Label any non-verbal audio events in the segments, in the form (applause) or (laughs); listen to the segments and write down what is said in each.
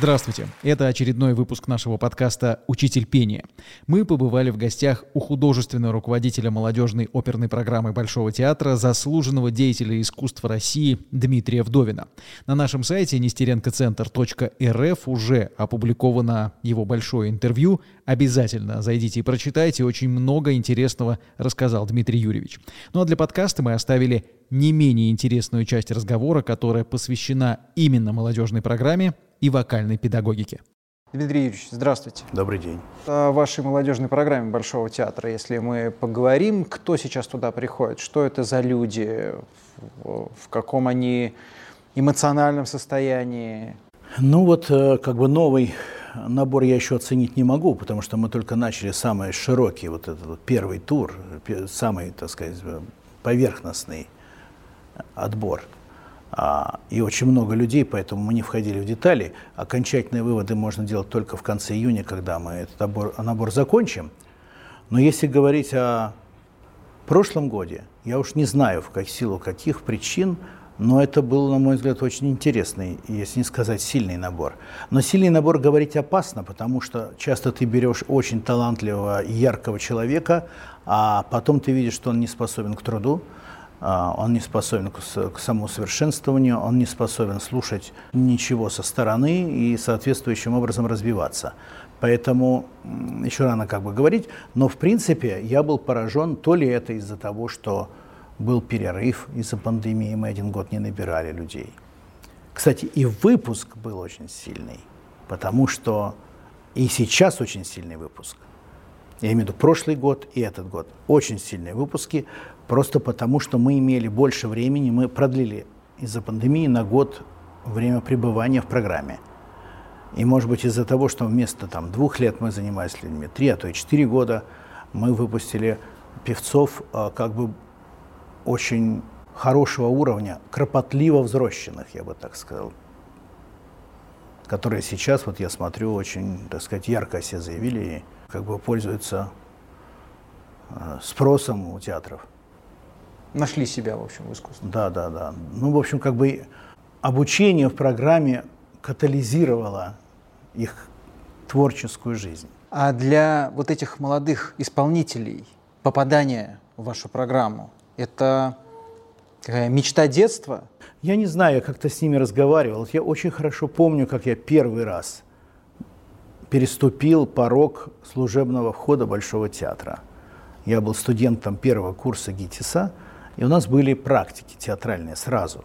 Здравствуйте. Это очередной выпуск нашего подкаста «Учитель пения». Мы побывали в гостях у художественного руководителя молодежной оперной программы Большого театра, заслуженного деятеля искусства России Дмитрия Вдовина. На нашем сайте нестеренкоцентр.рф уже опубликовано его большое интервью. Обязательно зайдите и прочитайте. Очень много интересного рассказал Дмитрий Юрьевич. Ну а для подкаста мы оставили не менее интересную часть разговора, которая посвящена именно молодежной программе и вокальной педагогике. Дмитрий Юрьевич, здравствуйте. Добрый день. О вашей молодежной программе Большого театра, если мы поговорим, кто сейчас туда приходит, что это за люди, в каком они эмоциональном состоянии? Ну вот э, как бы новый набор я еще оценить не могу, потому что мы только начали самый широкий, вот этот вот первый тур, самый, так сказать, поверхностный отбор. А, и очень много людей, поэтому мы не входили в детали. Окончательные выводы можно делать только в конце июня, когда мы этот набор, набор закончим. Но если говорить о прошлом годе, я уж не знаю, в как, силу каких причин, но это был, на мой взгляд, очень интересный, если не сказать сильный набор. Но сильный набор говорить опасно, потому что часто ты берешь очень талантливого и яркого человека, а потом ты видишь, что он не способен к труду, он не способен к самоусовершенствованию, он не способен слушать ничего со стороны и соответствующим образом развиваться. Поэтому еще рано как бы говорить, но в принципе я был поражен, то ли это из-за того, что был перерыв из-за пандемии, мы один год не набирали людей. Кстати, и выпуск был очень сильный, потому что и сейчас очень сильный выпуск. Я имею в виду прошлый год и этот год. Очень сильные выпуски, Просто потому, что мы имели больше времени, мы продлили из-за пандемии на год время пребывания в программе. И, может быть, из-за того, что вместо там, двух лет мы занимались людьми, три, а то и четыре года, мы выпустили певцов а, как бы очень хорошего уровня, кропотливо взросшенных, я бы так сказал, которые сейчас, вот я смотрю, очень, так сказать, ярко все заявили и как бы пользуются а, спросом у театров нашли себя, в общем, в искусстве. Да, да, да. Ну, в общем, как бы обучение в программе катализировало их творческую жизнь. А для вот этих молодых исполнителей попадание в вашу программу – это какая мечта детства? Я не знаю, я как-то с ними разговаривал. Я очень хорошо помню, как я первый раз переступил порог служебного входа Большого театра. Я был студентом первого курса ГИТИСа – и у нас были практики театральные сразу.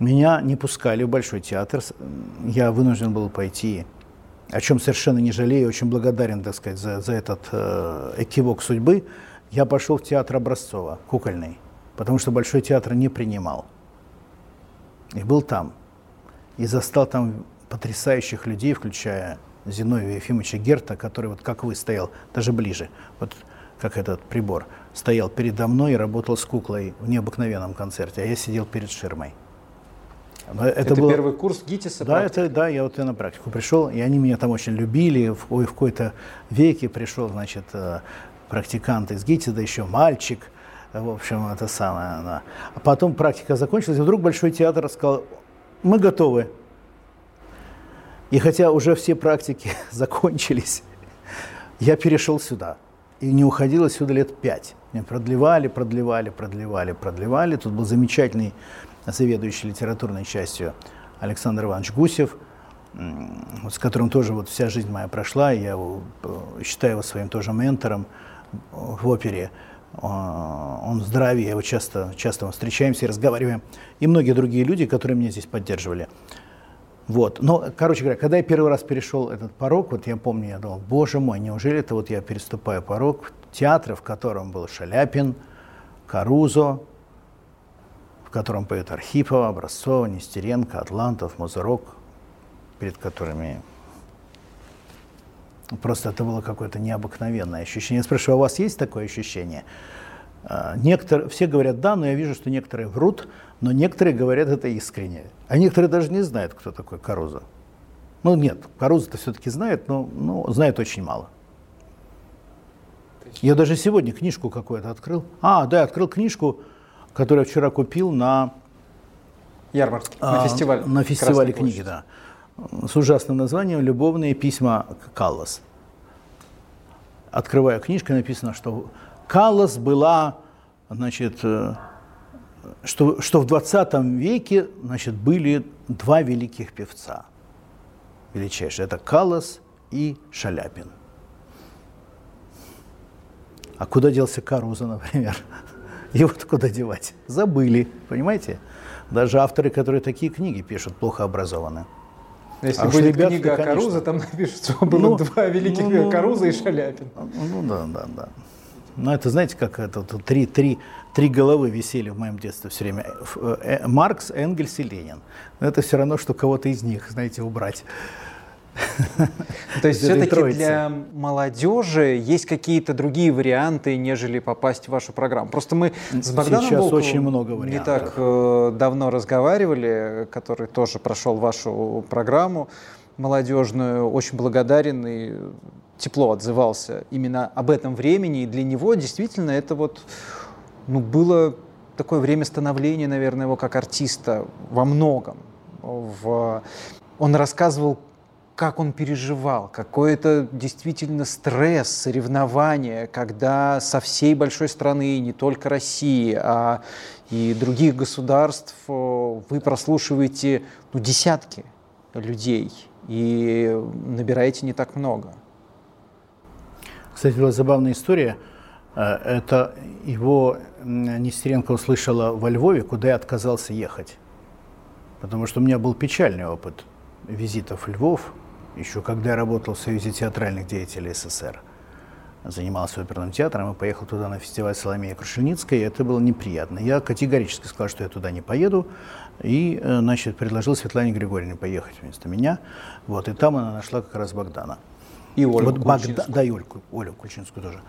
Меня не пускали в Большой театр. Я вынужден был пойти, о чем совершенно не жалею, очень благодарен, так сказать, за, за этот э, экивок судьбы. Я пошел в театр Образцова, кукольный, потому что Большой театр не принимал. И был там. И застал там потрясающих людей, включая Зиновия Ефимовича Герта, который вот как вы стоял, даже ближе. Вот как этот прибор, стоял передо мной и работал с куклой в необыкновенном концерте, а я сидел перед ширмой. Это, это был первый курс ГИТИСа? Да, это, да, я вот я на практику пришел, и они меня там очень любили. В, в какой-то веке пришел, значит, э, практикант из ГИТИСа, да еще мальчик. В общем, это самое. Да. А потом практика закончилась, и вдруг Большой театр сказал, мы готовы. И хотя уже все практики (laughs) закончились, я перешел сюда и не уходил отсюда лет пять. Меня продлевали, продлевали, продлевали, продлевали. Тут был замечательный заведующий литературной частью Александр Иванович Гусев, с которым тоже вот вся жизнь моя прошла. Я его, э, считаю его своим тоже ментором в опере. Он в здравии, я его часто, часто мы встречаемся и разговариваем. И многие другие люди, которые меня здесь поддерживали. Вот. Но, короче говоря, когда я первый раз перешел этот порог, вот я помню, я думал, боже мой, неужели это вот я переступаю порог театра, в котором был Шаляпин, Карузо, в котором поет Архипова, Образцова, Нестеренко, Атлантов, Мазурок, перед которыми просто это было какое-то необыкновенное ощущение. Я спрашиваю, а у вас есть такое ощущение? А, некоторые, все говорят да, но я вижу, что некоторые врут, но некоторые говорят это искренне. А некоторые даже не знают, кто такой Каруза. Ну нет, Каруза-то все-таки знает, но ну, знает очень мало. Я даже сегодня книжку какую-то открыл. А, да, открыл книжку, которую я вчера купил на ярмарке, а, на фестивале. На фестивале книги, да. с ужасным названием «Любовные письма Каллас». Открывая книжку, написано, что Каллас была, значит, э, что, что в 20 веке значит, были два великих певца, величайшие. Это Каллас и Шаляпин. А куда делся Каруза, например? (laughs) Его куда девать? Забыли, понимаете? Даже авторы, которые такие книги пишут, плохо образованы. Если а будет ребята, книга о Карузе, там напишут, что было ну, два великих ну, Каруза и Шаляпин. Ну да, да, да. Ну это знаете, как это три, три, три головы висели в моем детстве все время. Э, э, Маркс, Энгельс и Ленин. Но это все равно, что кого-то из них, знаете, убрать. (laughs) То есть все-таки для молодежи есть какие-то другие варианты, нежели попасть в вашу программу. Просто мы с Богданом Сейчас Волковым очень много вариантов. не так э, давно разговаривали, который тоже прошел вашу программу молодежную, очень благодарен и тепло отзывался именно об этом времени. И для него действительно это вот ну, было такое время становления, наверное, его как артиста во многом. В... Он рассказывал, как он переживал, какой это действительно стресс, соревнование, когда со всей большой страны, не только России, а и других государств, э, вы прослушиваете ну, десятки людей и набираете не так много. Кстати, была забавная история. Э, это его Нестеренко услышала во Львове, куда я отказался ехать. Потому что у меня был печальный опыт визитов в Львов, еще когда я работал в Союзе театральных деятелей СССР. Занимался оперным театром и поехал туда на фестиваль Соломея Крушельницкая, и это было неприятно. Я категорически сказал, что я туда не поеду, и, э, значит, предложил Светлане Григорьевне поехать вместо меня. Вот, и там она нашла как раз Богдана. И Олю вот Богда... Да, и Ольку, Олю Кульчинскую тоже.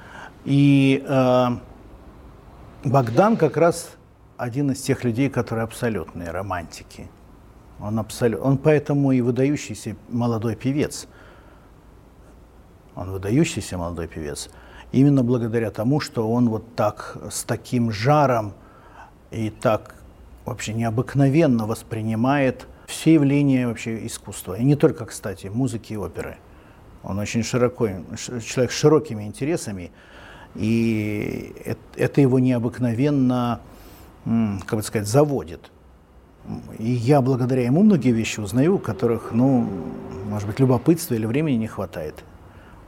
И э, Богдан как раз один из тех людей, которые абсолютные романтики. Он, абсолют, он поэтому и выдающийся молодой певец. Он выдающийся молодой певец. Именно благодаря тому, что он вот так, с таким жаром и так вообще необыкновенно воспринимает все явления вообще искусства. И не только, кстати, музыки и оперы. Он очень широко, человек с широкими интересами, и это его необыкновенно, как бы сказать, заводит. И я благодаря ему многие вещи узнаю, которых, ну, может быть, любопытства или времени не хватает.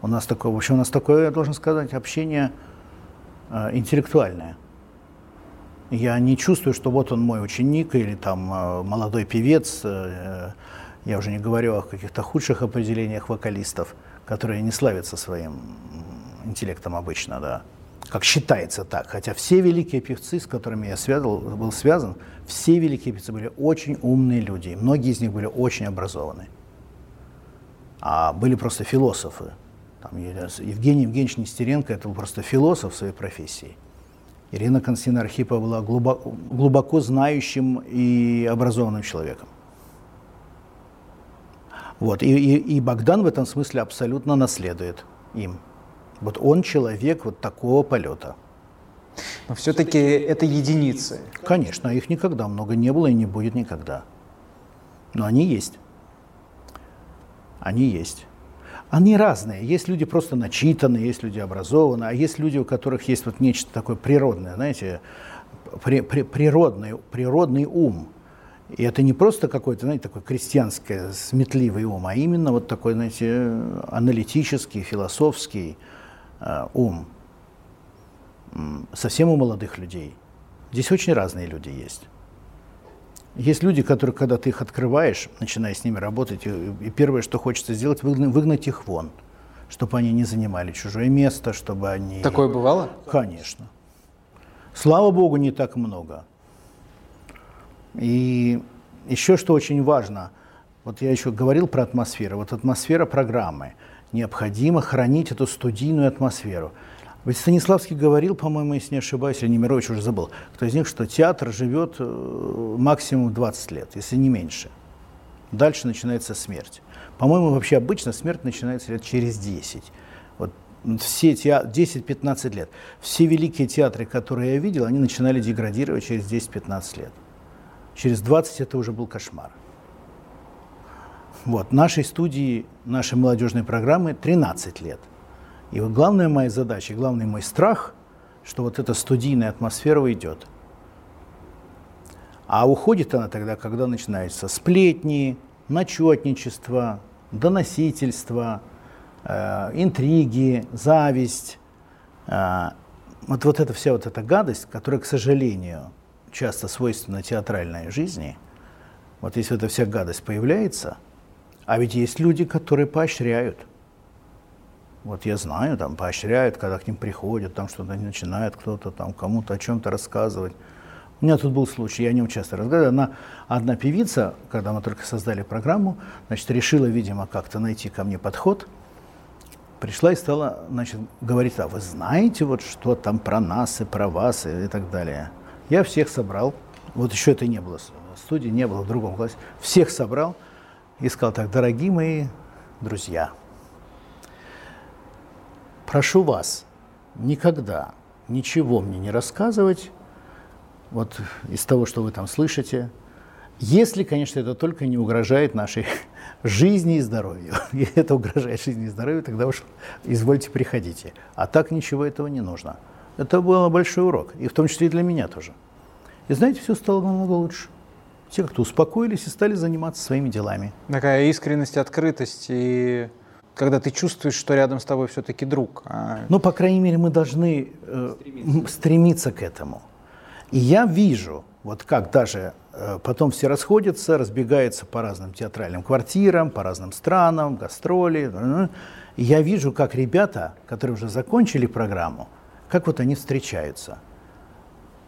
У нас такое, в общем, у нас такое, я должен сказать, общение э, интеллектуальное. Я не чувствую, что вот он мой ученик или там э, молодой певец. Э, я уже не говорю о каких-то худших определениях вокалистов, которые не славятся своим интеллектом обычно, да как считается так, хотя все великие певцы, с которыми я связал, был связан, все великие певцы были очень умные люди, многие из них были очень образованы, а были просто философы. Там, Евгений Евгеньевич Нестеренко это был просто философ в своей профессии. Ирина Константиновна Архипова была глубоко, глубоко знающим и образованным человеком. Вот. И, и, и Богдан в этом смысле абсолютно наследует им. Вот он человек вот такого полета. Но все-таки это единицы. Конечно, их никогда много не было и не будет никогда. Но они есть. Они есть. Они разные. Есть люди просто начитанные, есть люди образованные, а есть люди, у которых есть вот нечто такое природное, знаете, при, при, природный, природный ум. И это не просто какой-то, знаете, такой крестьянский, сметливый ум, а именно вот такой, знаете, аналитический, философский, Э, ум совсем у молодых людей. Здесь очень разные люди есть. Есть люди, которые, когда ты их открываешь, начиная с ними работать, и, и первое, что хочется сделать, выгнать, выгнать их вон, чтобы они не занимали чужое место, чтобы они... Такое бывало? Конечно. Слава Богу, не так много. И еще что очень важно, вот я еще говорил про атмосферу, вот атмосфера программы – необходимо хранить эту студийную атмосферу. Ведь Станиславский говорил, по-моему, если не ошибаюсь, или Немирович уже забыл, кто из них, что театр живет э, максимум 20 лет, если не меньше. Дальше начинается смерть. По-моему, вообще обычно смерть начинается лет через 10. Вот все 10-15 лет. Все великие театры, которые я видел, они начинали деградировать через 10-15 лет. Через 20 это уже был кошмар. Вот, нашей студии, нашей молодежной программы 13 лет. И вот главная моя задача, главный мой страх, что вот эта студийная атмосфера уйдет. А уходит она тогда, когда начинаются сплетни, начетничество, доносительство, э, интриги, зависть. Э, вот, вот эта вся вот эта гадость, которая, к сожалению, часто свойственна театральной жизни, вот если эта вся гадость появляется, а ведь есть люди, которые поощряют. Вот я знаю, там поощряют, когда к ним приходят, там что-то начинает кто-то там кому-то о чем-то рассказывать. У меня тут был случай, я о нем часто разговариваю. Одна, одна певица, когда мы только создали программу, значит, решила, видимо, как-то найти ко мне подход. Пришла и стала, значит, говорить, а вы знаете, вот что там про нас и про вас и, и так далее. Я всех собрал, вот еще это не было студии, не было в другом классе, всех собрал и сказал так, дорогие мои друзья, прошу вас никогда ничего мне не рассказывать вот из того, что вы там слышите, если, конечно, это только не угрожает нашей (laughs) жизни и здоровью. (laughs) Если это угрожает жизни и здоровью, тогда уж извольте приходите. А так ничего этого не нужно. Это был большой урок, и в том числе и для меня тоже. И знаете, все стало намного лучше. Все как-то успокоились и стали заниматься своими делами. Такая искренность, открытость и когда ты чувствуешь, что рядом с тобой все-таки друг. А... Ну, по крайней мере, мы должны э, стремиться. стремиться к этому. И я вижу, вот как даже э, потом все расходятся, разбегаются по разным театральным квартирам, по разным странам, гастроли. И я вижу, как ребята, которые уже закончили программу, как вот они встречаются.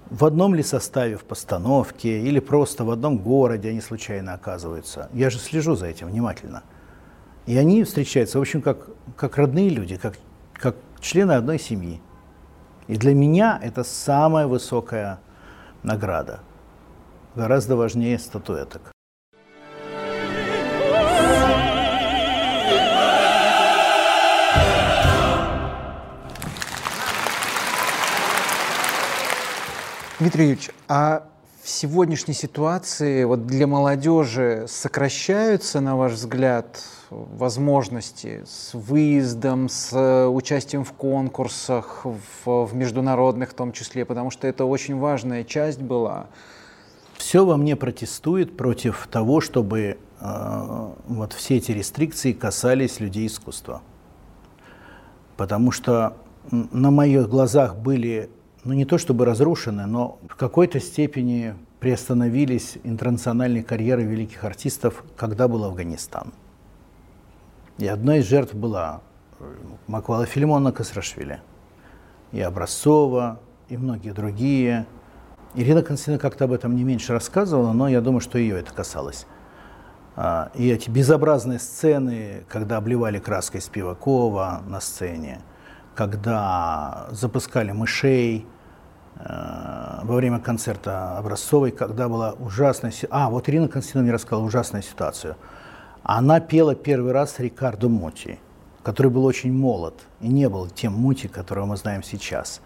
В одном ли составе в постановке или просто в одном городе они случайно оказываются. Я же слежу за этим внимательно. И они встречаются, в общем, как, как родные люди, как, как члены одной семьи. И для меня это самая высокая награда. Гораздо важнее статуэток. Дмитрий Юрьевич, а в сегодняшней ситуации вот для молодежи сокращаются, на ваш взгляд, возможности с выездом, с э, участием в конкурсах, в, в международных в том числе, потому что это очень важная часть была. Все во мне протестует против того, чтобы э, вот все эти рестрикции касались людей искусства. Потому что на моих глазах были ну не то чтобы разрушены, но в какой-то степени приостановились интернациональные карьеры великих артистов, когда был Афганистан. И одна из жертв была э, Маквала Филимона Касрашвили, и Образцова, и многие другие. Ирина Константиновна как-то об этом не меньше рассказывала, но я думаю, что ее это касалось. А, и эти безобразные сцены, когда обливали краской Спивакова на сцене, когда запускали мышей э, во время концерта Образцовой, когда была ужасная... А, вот Ирина Константиновна рассказала ужасную ситуацию. Она пела первый раз Рикардо Мути, который был очень молод и не был тем Мути, которого мы знаем сейчас.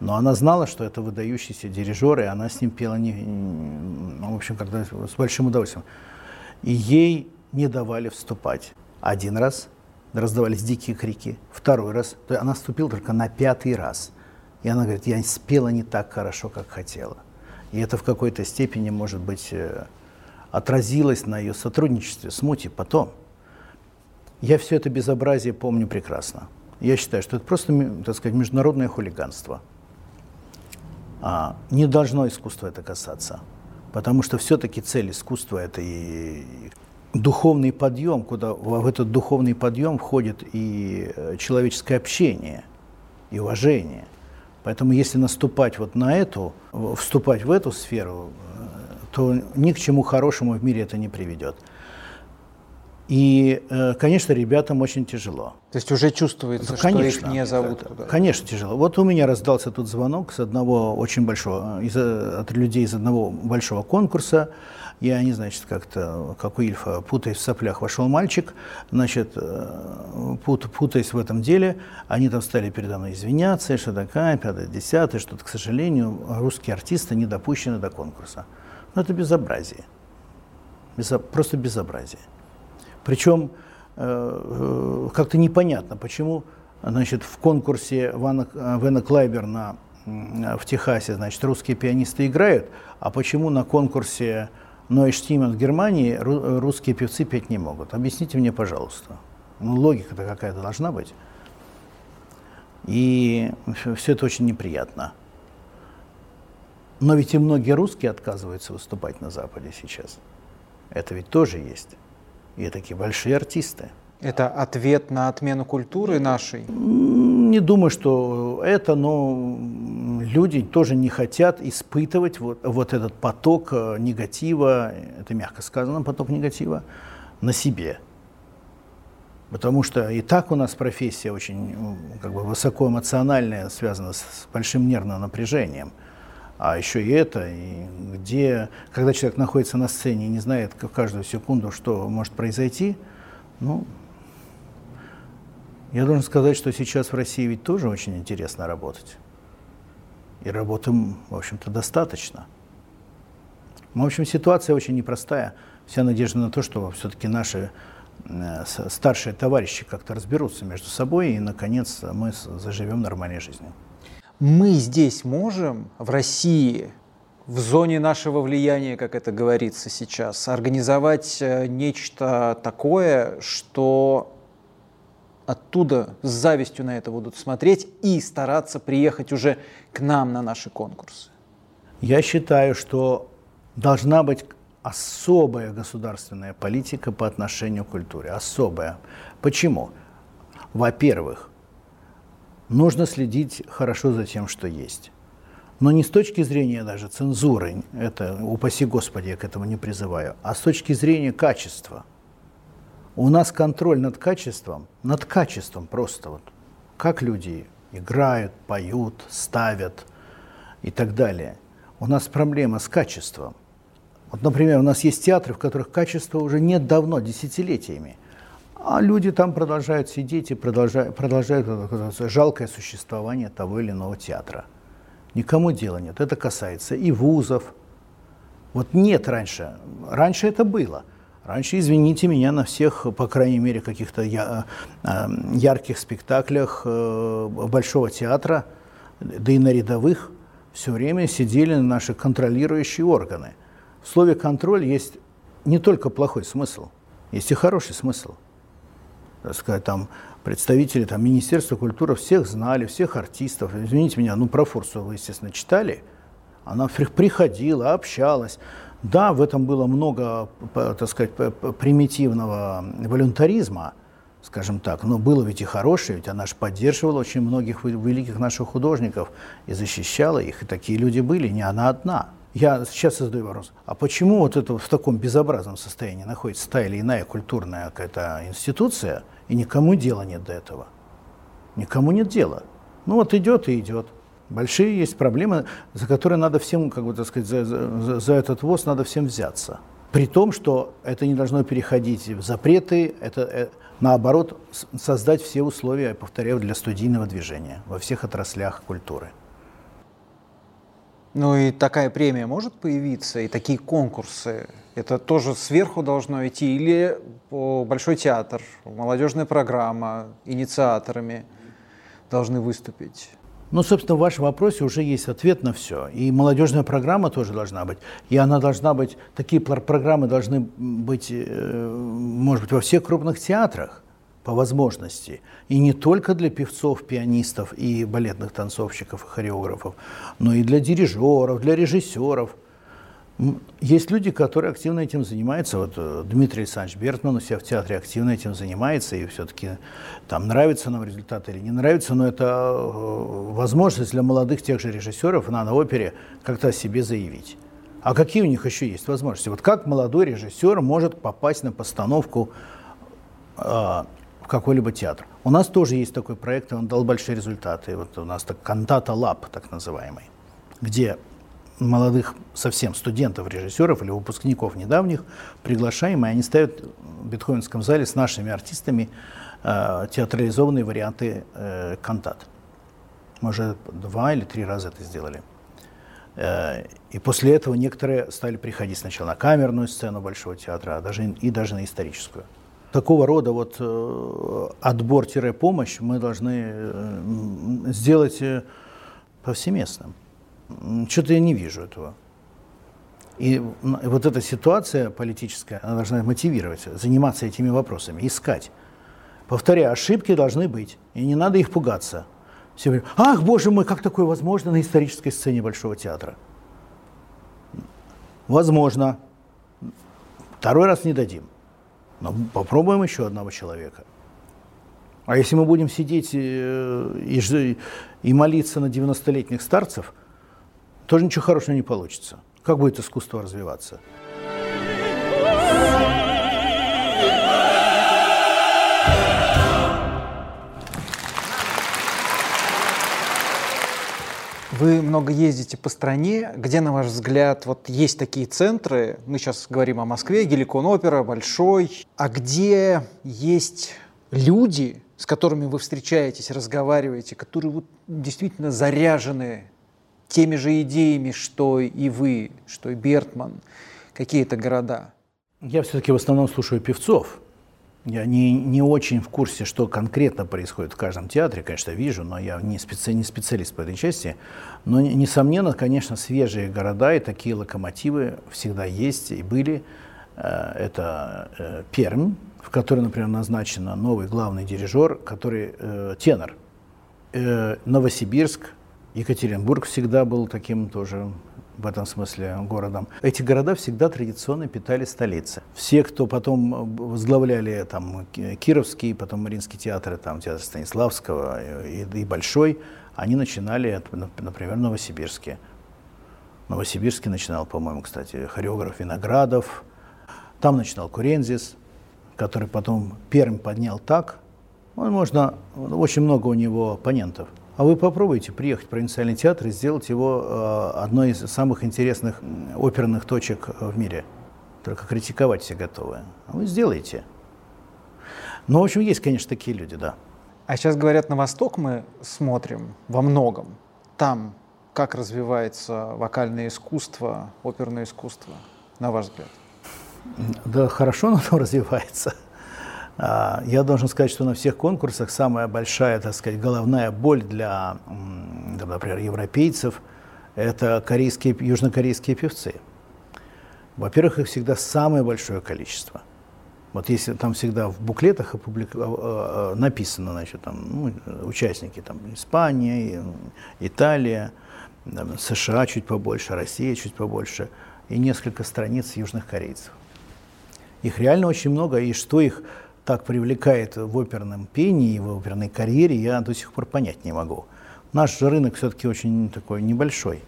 Но она знала, что это выдающийся дирижер, и она с ним пела, не, ну, в общем, когда, с большим удовольствием. И ей не давали вступать. Один раз, раздавались дикие крики. Второй раз, то она вступила только на пятый раз. И она говорит, я спела не так хорошо, как хотела. И это в какой-то степени, может быть, э, отразилось на ее сотрудничестве с Мути потом. Я все это безобразие помню прекрасно. Я считаю, что это просто, так сказать, международное хулиганство. А, не должно искусство это касаться. Потому что все-таки цель искусства – это и духовный подъем, куда в этот духовный подъем входит и э, человеческое общение, и уважение. Поэтому если наступать вот на эту, вступать в эту сферу, э, то ни к чему хорошему в мире это не приведет. И, э, конечно, ребятам очень тяжело. То есть уже чувствуется, ну, конечно, что их не зовут это, туда? Конечно, тяжело. Вот у меня раздался тут звонок с одного очень большого, из, от людей из одного большого конкурса. Я не, значит, как-то, как у Ильфа, путаясь в соплях, вошел мальчик, значит, э, пут, путаясь в этом деле, они там стали передо мной извиняться, что такая, пятое, десятое, что-то, к сожалению, русские артисты не допущены до конкурса. Но это безобразие. Безо, просто безобразие. Причем э, как-то непонятно, почему значит, в конкурсе Вана, Вена Клайберна в Техасе значит, русские пианисты играют, а почему на конкурсе Нойштимен в Германии русские певцы петь не могут? Объясните мне, пожалуйста. Ну, логика-то какая-то должна быть. И все это очень неприятно. Но ведь и многие русские отказываются выступать на Западе сейчас. Это ведь тоже есть. И такие большие артисты. Это ответ на отмену культуры нашей? Не думаю, что это, но люди тоже не хотят испытывать вот, вот этот поток э, негатива, это мягко сказано, поток негатива, на себе. Потому что и так у нас профессия очень как бы, высокоэмоциональная, связана с большим нервным напряжением. А еще и это, и где, когда человек находится на сцене и не знает в каждую секунду, что может произойти, ну, я должен сказать, что сейчас в России ведь тоже очень интересно работать. И работы, в общем-то, достаточно. В общем, ситуация очень непростая. Вся надежда на то, что все-таки наши старшие товарищи как-то разберутся между собой, и, наконец, мы заживем нормальной жизнью. Мы здесь можем, в России, в зоне нашего влияния, как это говорится сейчас, организовать э, нечто такое, что оттуда с завистью на это будут смотреть и стараться приехать уже к нам на наши конкурсы? Я считаю, что должна быть особая государственная политика по отношению к культуре. Особая. Почему? Во-первых, нужно следить хорошо за тем, что есть. Но не с точки зрения даже цензуры, это, упаси Господи, я к этому не призываю, а с точки зрения качества. У нас контроль над качеством, над качеством просто вот, как люди играют, поют, ставят и так далее. У нас проблема с качеством. Вот, например, у нас есть театры, в которых качества уже нет давно, десятилетиями. А люди там продолжают сидеть и продолжают, продолжают жалкое существование того или иного театра. Никому дела нет. Это касается и вузов. Вот нет раньше. Раньше это было. Раньше, извините меня, на всех, по крайней мере, каких-то я, э, ярких спектаклях э, Большого театра, да и на рядовых, все время сидели наши контролирующие органы – в слове «контроль» есть не только плохой смысл, есть и хороший смысл. Так сказать, там представители там, Министерства культуры всех знали, всех артистов. Извините меня, ну про вы, естественно, читали. Она приходила, общалась. Да, в этом было много, так сказать, примитивного волюнтаризма, скажем так, но было ведь и хорошее, ведь она же поддерживала очень многих великих наших художников и защищала их, и такие люди были, не она одна. Я сейчас задаю вопрос, а почему вот это в таком безобразном состоянии находится та или иная культурная какая-то институция, и никому дела нет до этого? Никому нет дела. Ну вот идет и идет. Большие есть проблемы, за которые надо всем, как бы так сказать, за, за, за этот ВОЗ надо всем взяться. При том, что это не должно переходить в запреты, это, это наоборот создать все условия, я повторяю, для студийного движения во всех отраслях культуры. Ну и такая премия может появиться, и такие конкурсы. Это тоже сверху должно идти, или Большой театр, молодежная программа, инициаторами должны выступить? Ну, собственно, в вашем вопросе уже есть ответ на все. И молодежная программа тоже должна быть. И она должна быть, такие программы должны быть, э, может быть, во всех крупных театрах по возможности. И не только для певцов, пианистов и балетных танцовщиков и хореографов, но и для дирижеров, для режиссеров. Есть люди, которые активно этим занимаются. Вот э, Дмитрий Александрович Бертман у себя в театре активно этим занимается, и все-таки там нравится нам результат или не нравится, но это э, возможность для молодых тех же режиссеров на, опере как-то о себе заявить. А какие у них еще есть возможности? Вот как молодой режиссер может попасть на постановку а, в какой-либо театр. У нас тоже есть такой проект, и он дал большие результаты. Вот у нас так Кантата Лаб, так называемый, где молодых совсем студентов, режиссеров или выпускников недавних приглашаем, и они ставят в Бетховенском зале с нашими артистами э, театрализованные варианты э, кантат. Мы уже два или три раза это сделали. Э, и после этого некоторые стали приходить сначала на камерную сцену Большого театра, а даже, и даже на историческую. такого рода вот э, отбор-помощь мы должны э, сделать э, повсеместным. Что-то я не вижу этого. И вот эта ситуация политическая, она должна мотивировать, заниматься этими вопросами, искать. Повторяю, ошибки должны быть, и не надо их пугаться. Все говорят, ах, боже мой, как такое возможно на исторической сцене Большого театра? Возможно. Второй раз не дадим. Но попробуем еще одного человека. А если мы будем сидеть э, и, и молиться на 90-летних старцев, тоже ничего хорошего не получится. Как будет искусство развиваться? Вы много ездите по стране. Где, на ваш взгляд, вот есть такие центры, мы сейчас говорим о Москве, Геликон опера, Большой, а где есть люди, с которыми вы встречаетесь, разговариваете, которые вот действительно заряжены теми же идеями, что и вы, что и Бертман, какие-то города? Я все-таки в основном слушаю певцов. Я не, не очень в курсе, что конкретно происходит в каждом театре, конечно, вижу, но я не, специ, не специалист по этой части. Но, несомненно, конечно, свежие города и такие локомотивы всегда есть и были. Э, это э, Пермь, в которой, например, назначен новый главный дирижер, который э, тенор. Новосибирск, Екатеринбург всегда был таким тоже в этом смысле городом. Эти города всегда традиционно питали столицы. Все, кто потом возглавляли там Кировский, потом Мариинский театр, там театр Станиславского и, и Большой, они начинали, например, в Новосибирске. Новосибирске начинал, по-моему, кстати, хореограф Виноградов. Там начинал Курензис, который потом Пермь поднял так. Он можно, очень много у него оппонентов – а вы попробуйте приехать в провинциальный театр и сделать его э, одной из самых интересных оперных точек в мире. Только критиковать все готовы. А вы сделаете. Но, в общем, есть, конечно, такие люди, да. А сейчас, говорят, на Восток мы смотрим во многом. Там как развивается вокальное искусство, оперное искусство, на ваш взгляд? Да, хорошо оно там (laughs) развивается. А, я должен сказать, что на всех конкурсах самая большая, так сказать, головная боль для, например, европейцев – это корейские, южнокорейские певцы. Во-первых, их всегда самое большое количество. Вот если там всегда в буклетах. А, а, написано, значит, там, ну, участники, там, Испания, Италия, там, США чуть побольше, Россия чуть побольше, и несколько страниц южных корейцев. Их реально очень много, и что их так привлекает в оперном пении, в оперной карьере, я до сих пор понять не могу. Наш же рынок все-таки очень такой небольшой.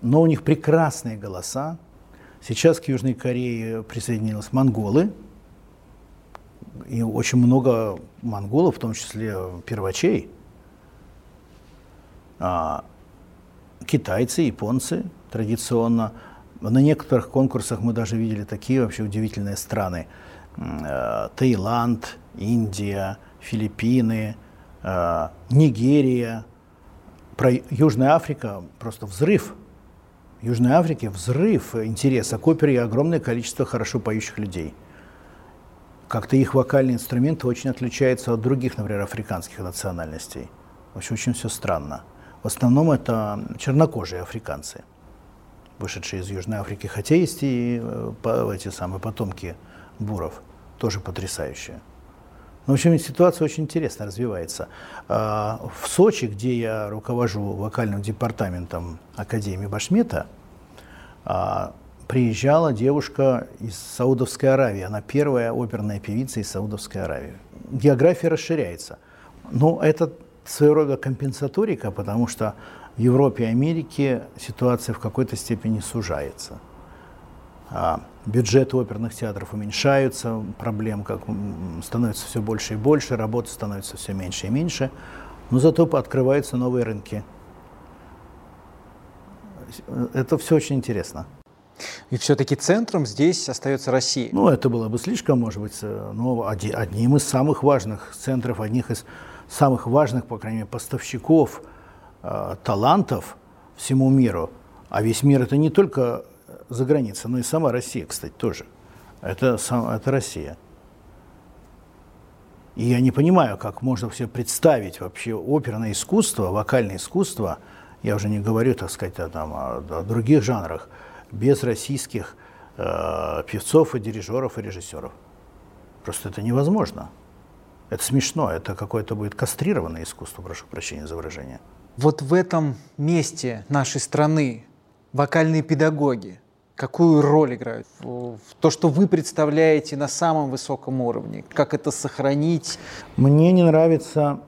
Но у них прекрасные голоса. Сейчас к Южной Корее присоединились монголы. И очень много монголов, в том числе первачей. А китайцы, японцы традиционно. На некоторых конкурсах мы даже видели такие вообще удивительные страны – Таиланд, Индия, Филиппины, э, Нигерия. Про Южная Африка просто взрыв. В Южной Африке взрыв интереса к опере огромное количество хорошо поющих людей. Как-то их вокальный инструмент очень отличается от других, например, африканских национальностей. В общем, очень все странно. В основном это чернокожие африканцы, вышедшие из Южной Африки, хотя есть и э, эти самые потомки буров тоже потрясающая. Ну, в общем, ситуация очень интересно развивается. А, в Сочи, где я руковожу вокальным департаментом Академии Башмета, а, приезжала девушка из Саудовской Аравии. Она первая оперная певица из Саудовской Аравии. География расширяется. Но это своего рода компенсаторика, потому что в Европе и Америке ситуация в какой-то степени сужается. Бюджеты оперных театров уменьшаются, проблем как становится все больше и больше, работы становится все меньше и меньше, но зато открываются новые рынки. Это все очень интересно. И все-таки центром здесь остается Россия. Ну, это было бы слишком, может быть, но одним из самых важных центров, одних из самых важных, по крайней мере, поставщиков э, талантов всему миру. А весь мир это не только за границей, но и сама Россия, кстати, тоже. Это, сам, это Россия. И я не понимаю, как можно все представить вообще оперное искусство, вокальное искусство, я уже не говорю, так сказать, о, там, о, о других жанрах, без российских э, певцов и дирижеров и режиссеров. Просто это невозможно. Это смешно, это какое-то будет кастрированное искусство, прошу прощения за выражение. Вот в этом месте нашей страны вокальные педагоги какую роль играют в то, что вы представляете на самом высоком уровне? Как это сохранить? Мне не нравится,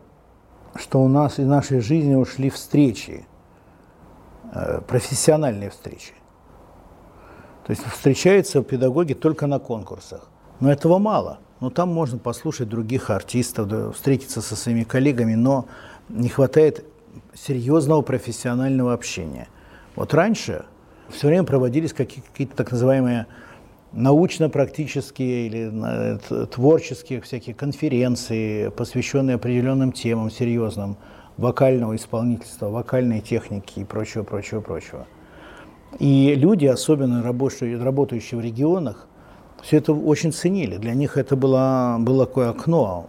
что у нас из нашей жизни ушли встречи, э, профессиональные встречи. То есть встречаются педагоги только на конкурсах. Но этого мало. Но там можно послушать других артистов, встретиться со своими коллегами, но не хватает серьезного профессионального общения. Вот раньше все время проводились какие-то так называемые научно-практические или творческие всякие конференции, посвященные определенным темам серьезным, вокального исполнительства, вокальной техники и прочего, прочего, прочего. И люди, особенно работающие, работающие в регионах, все это очень ценили. Для них это было, было такое окно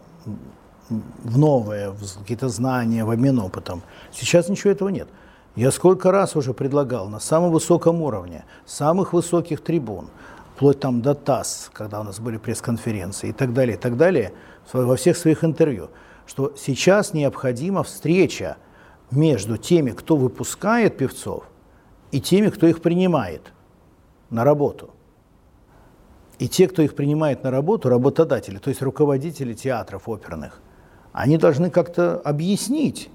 в новое, в какие-то знания, в обмен опытом. Сейчас ничего этого нет. Я сколько раз уже предлагал на самом высоком уровне, самых высоких трибун, вплоть там до ТАСС, когда у нас были пресс-конференции и так далее, и так далее, во всех своих интервью, что сейчас необходима встреча между теми, кто выпускает певцов, и теми, кто их принимает на работу. И те, кто их принимает на работу, работодатели, то есть руководители театров оперных, они должны как-то объяснить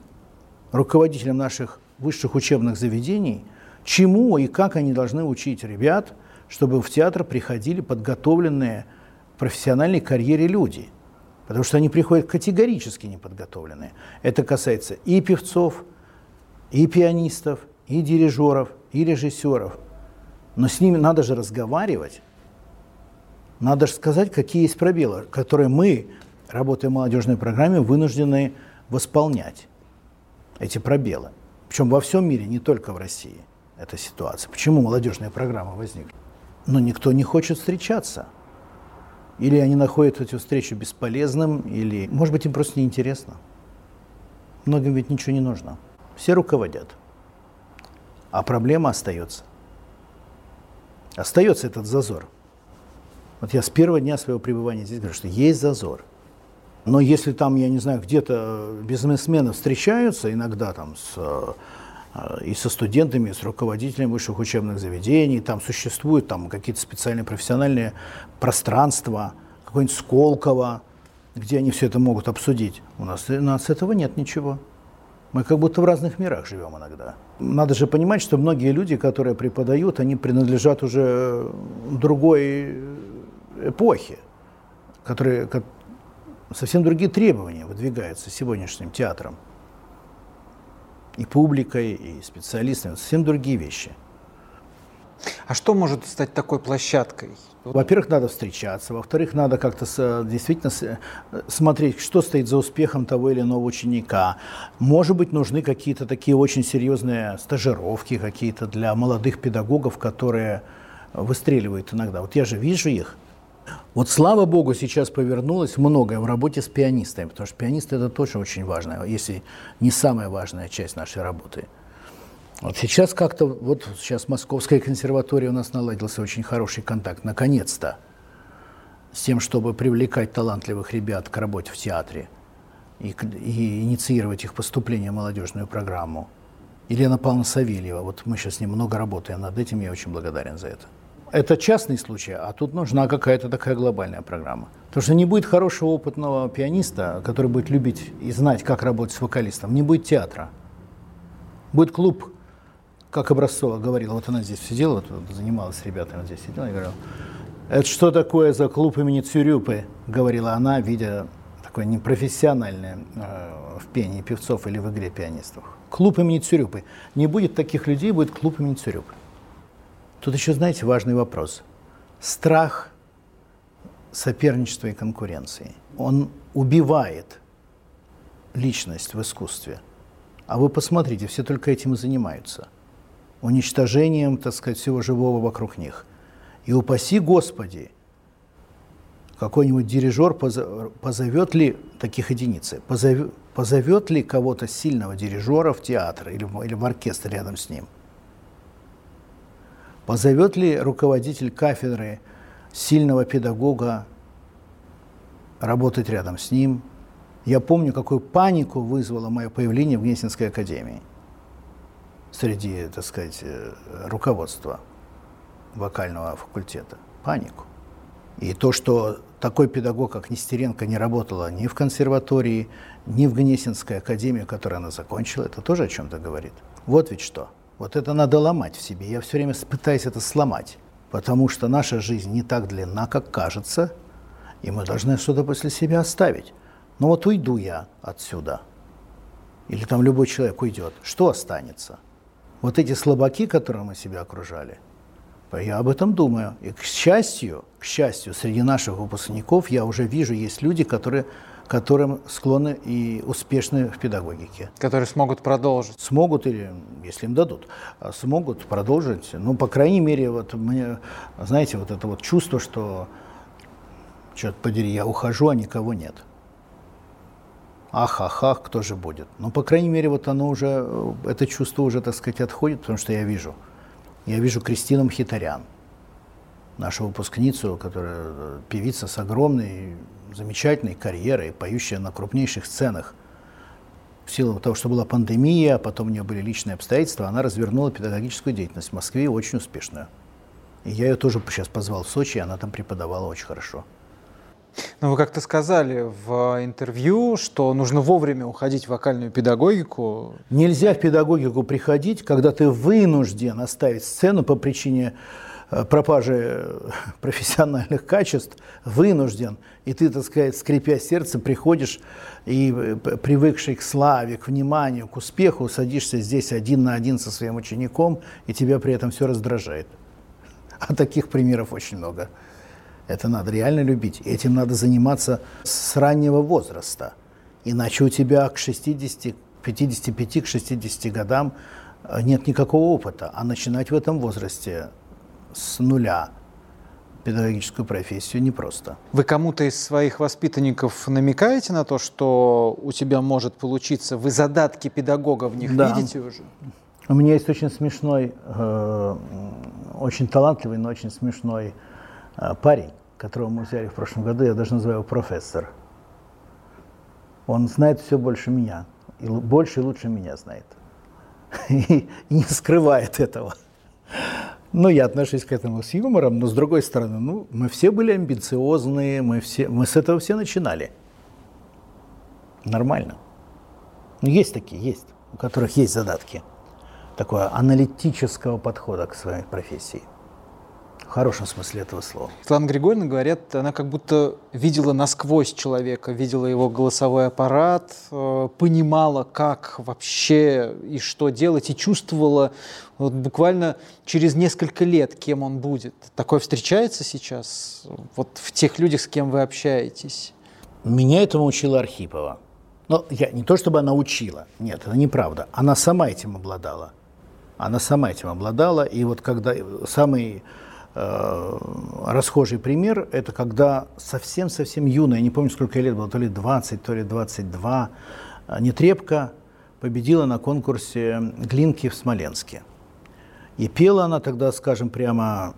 руководителям наших высших учебных заведений, чему и как они должны учить ребят, чтобы в театр приходили подготовленные к профессиональной карьере люди. Потому что они приходят категорически неподготовленные. Это касается и певцов, и пианистов, и дирижеров, и режиссеров. Но с ними надо же разговаривать. Надо же сказать, какие есть пробелы, которые мы, работая в молодежной программе, вынуждены восполнять. Эти пробелы. Причем во всем мире, не только в России, эта ситуация. Почему молодежная программа возникла? Но никто не хочет встречаться. Или они находят эту встречу бесполезным, или, может быть, им просто неинтересно. Многим ведь ничего не нужно. Все руководят. А проблема остается. Остается этот зазор. Вот я с первого дня своего пребывания здесь говорю, что есть зазор – но если там, я не знаю, где-то бизнесмены встречаются иногда там с, э, и со студентами, и с руководителями высших учебных заведений, там существуют там какие-то специальные профессиональные пространства, какое-нибудь Сколково, где они все это могут обсудить. У нас, у нас этого нет ничего. Мы как будто в разных мирах живем иногда. Надо же понимать, что многие люди, которые преподают, они принадлежат уже другой эпохе, которые, совсем другие требования выдвигаются сегодняшним театром. И публикой, и специалистами, совсем другие вещи. А что может стать такой площадкой? Во-первых, надо встречаться, во-вторых, надо как-то действительно смотреть, что стоит за успехом того или иного ученика. Может быть, нужны какие-то такие очень серьезные стажировки какие-то для молодых педагогов, которые выстреливают иногда. Вот я же вижу их, вот слава богу, сейчас повернулось многое в работе с пианистами, потому что пианисты это тоже очень важно, если не самая важная часть нашей работы. Вот сейчас как-то, вот сейчас Московская консерватория у нас наладился очень хороший контакт, наконец-то, с тем, чтобы привлекать талантливых ребят к работе в театре и, и инициировать их поступление в молодежную программу. Елена Павловна Савельева, вот мы сейчас с ним много работаем над этим, я очень благодарен за это. Это частный случай, а тут нужна какая-то такая глобальная программа. Потому что не будет хорошего опытного пианиста, который будет любить и знать, как работать с вокалистом, не будет театра. Будет клуб, как Образцова говорила, вот она здесь сидела, вот, занималась с ребятами, здесь сидела и говорила, это что такое за клуб имени Цюрюпы, говорила она, видя такое непрофессиональное э, в пении певцов или в игре пианистов. Клуб имени Цюрюпы. Не будет таких людей, будет клуб имени Цюрюпы. Тут еще, знаете, важный вопрос. Страх соперничества и конкуренции. Он убивает личность в искусстве. А вы посмотрите, все только этим и занимаются. Уничтожением, так сказать, всего живого вокруг них. И упаси Господи какой-нибудь дирижер позовет ли таких единицы, позовет, ли кого-то сильного дирижера в театр или, или в оркестр рядом с ним? Позовет ли руководитель кафедры сильного педагога работать рядом с ним? Я помню, какую панику вызвало мое появление в Гнесинской академии среди, так сказать, э, руководства вокального факультета. Панику. И то, что такой педагог, как Нестеренко, не работала ни в консерватории, ни в Гнесинской академии, которую она закончила, это тоже о чем-то говорит. Вот ведь что. Вот это надо ломать в себе. Я все время пытаюсь это сломать. Потому что наша жизнь не так длинна, как кажется, и мы должны что-то после себя оставить. Но вот уйду я отсюда, или там любой человек уйдет, что останется? Вот эти слабаки, которые мы себя окружали, я об этом думаю. И к счастью, к счастью, среди наших выпускников я уже вижу, есть люди, которые которым склонны и успешны в педагогике. Которые смогут продолжить. Смогут, или если им дадут, а смогут продолжить. Ну, по крайней мере, вот мне, знаете, вот это вот чувство, что, черт подери, я ухожу, а никого нет. Ах, ах, ах, кто же будет? Ну, по крайней мере, вот оно уже, это чувство уже, так сказать, отходит, потому что я вижу – я вижу Кристину Мхитарян, нашу выпускницу, которая э, певица с огромной, замечательной карьерой, поющая на крупнейших сценах. В силу того, что была пандемия, а потом у нее были личные обстоятельства, она развернула педагогическую деятельность в Москве очень успешную. И я ее тоже сейчас позвал в Сочи, и она там преподавала очень хорошо. Ну, вы как-то сказали в интервью, что нужно вовремя уходить в вокальную педагогику. Нельзя в педагогику приходить, когда ты вынужден оставить сцену по причине э, пропажи (laughs) профессиональных качеств, вынужден. И ты, так сказать, скрипя сердце, приходишь и, э, привыкший к славе, к вниманию, к успеху, садишься здесь один на один со своим учеником, и тебя при этом все раздражает. (laughs) А таких примеров очень много. Это надо реально любить. Этим надо заниматься с раннего возраста. Иначе у тебя к 60, 55, к 60 годам э, нет никакого опыта. А начинать в этом возрасте с нуля педагогическую профессию непросто. Вы кому-то из своих воспитанников намекаете на то, что у тебя может получиться? Вы задатки педагога в них да. видите уже? У меня есть очень смешной, э, очень талантливый, но очень смешной э, парень, которого мы взяли в прошлом году, я даже называю его профессор. Он знает все больше меня, и больше и лучше меня знает. И, (laughs) и не скрывает этого. Но я отношусь к этому с юмором, но с другой стороны, ну, мы все были амбициозные, мы, все, мы с этого все начинали. Нормально. Ну, есть такие, есть, у которых есть задатки такого аналитического подхода к своей профессии. В хорошем смысле этого слова. Светлана Григорьевна, говорят, она как будто видела насквозь человека, видела его голосовой аппарат, э, понимала, как вообще и что делать, и чувствовала вот буквально через несколько лет, кем он будет. Такое встречается сейчас вот в тех людях, с кем вы общаетесь? Меня этому учила Архипова. Но я, не то, чтобы она учила, нет, это неправда. Она сама этим обладала. Она сама этим обладала, и вот когда самый Э, расхожий пример – это когда совсем-совсем юная, не помню, сколько лет было, то ли 20, то ли 22, э, Нетребко победила на конкурсе Глинки в Смоленске. И пела она тогда, скажем прямо,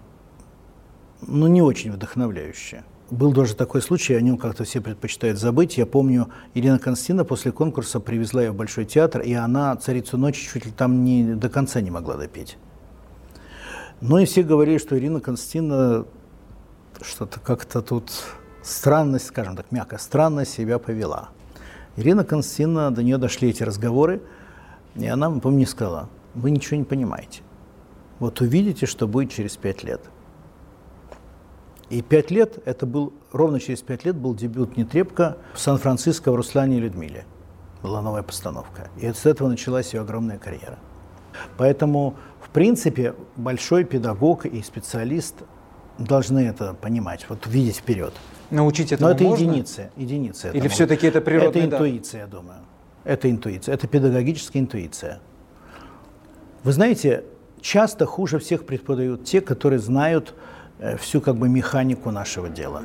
ну, не очень вдохновляюще. Был даже такой случай, о нем как-то все предпочитают забыть. Я помню, Ирина Константина после конкурса привезла ее в Большой театр, и она «Царицу ночи» чуть ли там не, до конца не могла допеть. Ну и все говорили, что Ирина Константиновна что-то как-то тут странность, скажем так, мягко, странно себя повела. Ирина Константиновна, до нее дошли эти разговоры, и она, помню, сказала, вы ничего не понимаете. Вот увидите, что будет через пять лет. И пять лет, это был, ровно через пять лет был дебют Нетребко в Сан-Франциско в Руслане и Людмиле. Была новая постановка. И с этого началась ее огромная карьера. Поэтому в принципе, большой педагог и специалист должны это понимать, вот видеть вперед. Научить этому Но это можно? единицы, единицы. Или все-таки это природный Это интуиция, я думаю. Это интуиция, это педагогическая интуиция. Вы знаете, часто хуже всех преподают те, которые знают э, всю как бы механику нашего дела.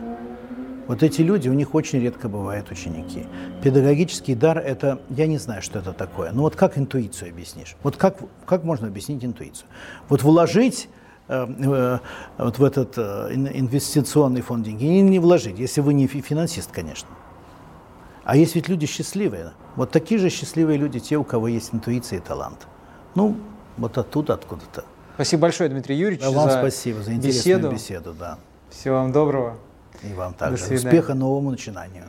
Вот эти люди, у них очень редко бывают ученики. Педагогический дар – это, я не знаю, что это такое. Но вот как интуицию объяснишь? Вот как, как можно объяснить интуицию? Вот вложить э, э, вот в этот э, инвестиционный фонд деньги и не вложить, если вы не финансист, конечно. А есть ведь люди счастливые. Вот такие же счастливые люди, те, у кого есть интуиция и талант. Ну, вот оттуда, откуда-то. Спасибо большое, Дмитрий Юрьевич, да, вам за спасибо за интересную беседу. беседу да. Всего вам доброго. И вам также. Успеха новому начинанию.